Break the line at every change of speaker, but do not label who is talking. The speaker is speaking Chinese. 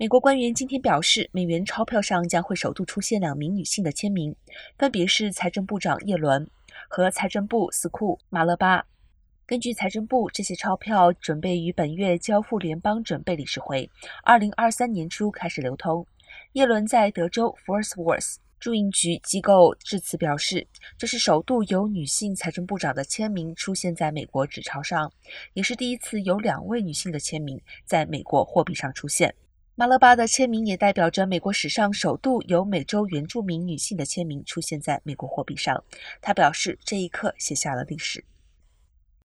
美国官员今天表示，美元钞票上将会首度出现两名女性的签名，分别是财政部长耶伦和财政部司库马勒巴。根据财政部，这些钞票准备于本月交付联邦准备理事会，二零二三年初开始流通。耶伦在德州 Fort Worth 驻印局机构致辞表示，这是首度有女性财政部长的签名出现在美国纸钞上，也是第一次有两位女性的签名在美国货币上出现。马勒巴的签名也代表着美国史上首度有美洲原住民女性的签名出现在美国货币上。他表示，这一刻写下了历史。